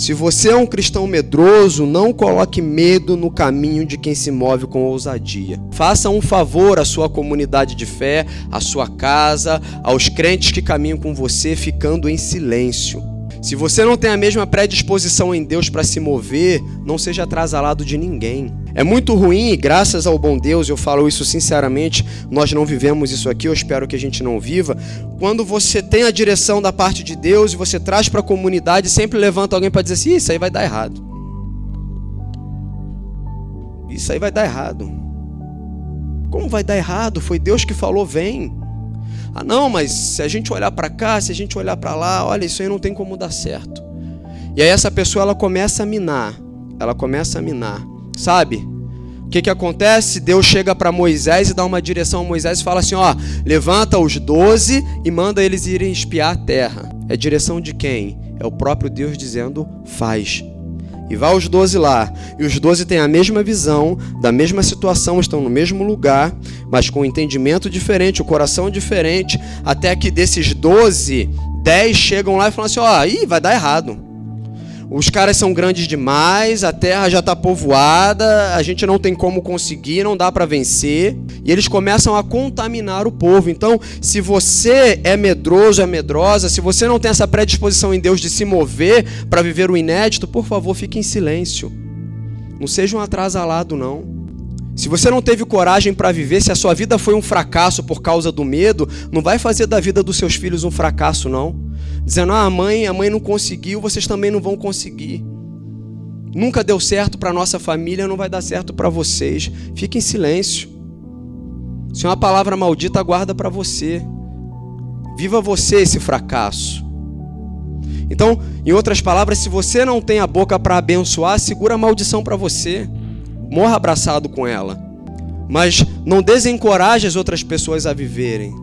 Se você é um cristão medroso, não coloque medo no caminho de quem se move com ousadia. Faça um favor à sua comunidade de fé, à sua casa, aos crentes que caminham com você, ficando em silêncio. Se você não tem a mesma predisposição em Deus para se mover, não seja atrasalado de ninguém. É muito ruim, e graças ao bom Deus, eu falo isso sinceramente, nós não vivemos isso aqui, eu espero que a gente não viva. Quando você tem a direção da parte de Deus e você traz para a comunidade, sempre levanta alguém para dizer assim: isso aí vai dar errado. Isso aí vai dar errado. Como vai dar errado? Foi Deus que falou, vem. Ah, não, mas se a gente olhar para cá, se a gente olhar para lá, olha, isso aí não tem como dar certo. E aí essa pessoa ela começa a minar, ela começa a minar, sabe? O que, que acontece? Deus chega para Moisés e dá uma direção a Moisés e fala assim: ó, levanta os doze e manda eles irem espiar a terra. É direção de quem? É o próprio Deus dizendo: faz. E vai os doze lá. E os doze têm a mesma visão, da mesma situação, estão no mesmo lugar, mas com um entendimento diferente, o coração diferente, até que desses doze, dez chegam lá e falam assim: ó, oh, vai dar errado. Os caras são grandes demais, a terra já está povoada, a gente não tem como conseguir, não dá para vencer. E eles começam a contaminar o povo. Então, se você é medroso, é medrosa, se você não tem essa predisposição em Deus de se mover para viver o inédito, por favor, fique em silêncio. Não seja um atrasalado, não. Se você não teve coragem para viver, se a sua vida foi um fracasso por causa do medo, não vai fazer da vida dos seus filhos um fracasso, não dizendo: "Ah, a mãe, a mãe não conseguiu, vocês também não vão conseguir". Nunca deu certo para nossa família, não vai dar certo para vocês. Fique em silêncio. Se é uma palavra maldita, guarda para você. Viva você esse fracasso. Então, em outras palavras, se você não tem a boca para abençoar, segura a maldição para você. Morra abraçado com ela. Mas não desencoraje as outras pessoas a viverem.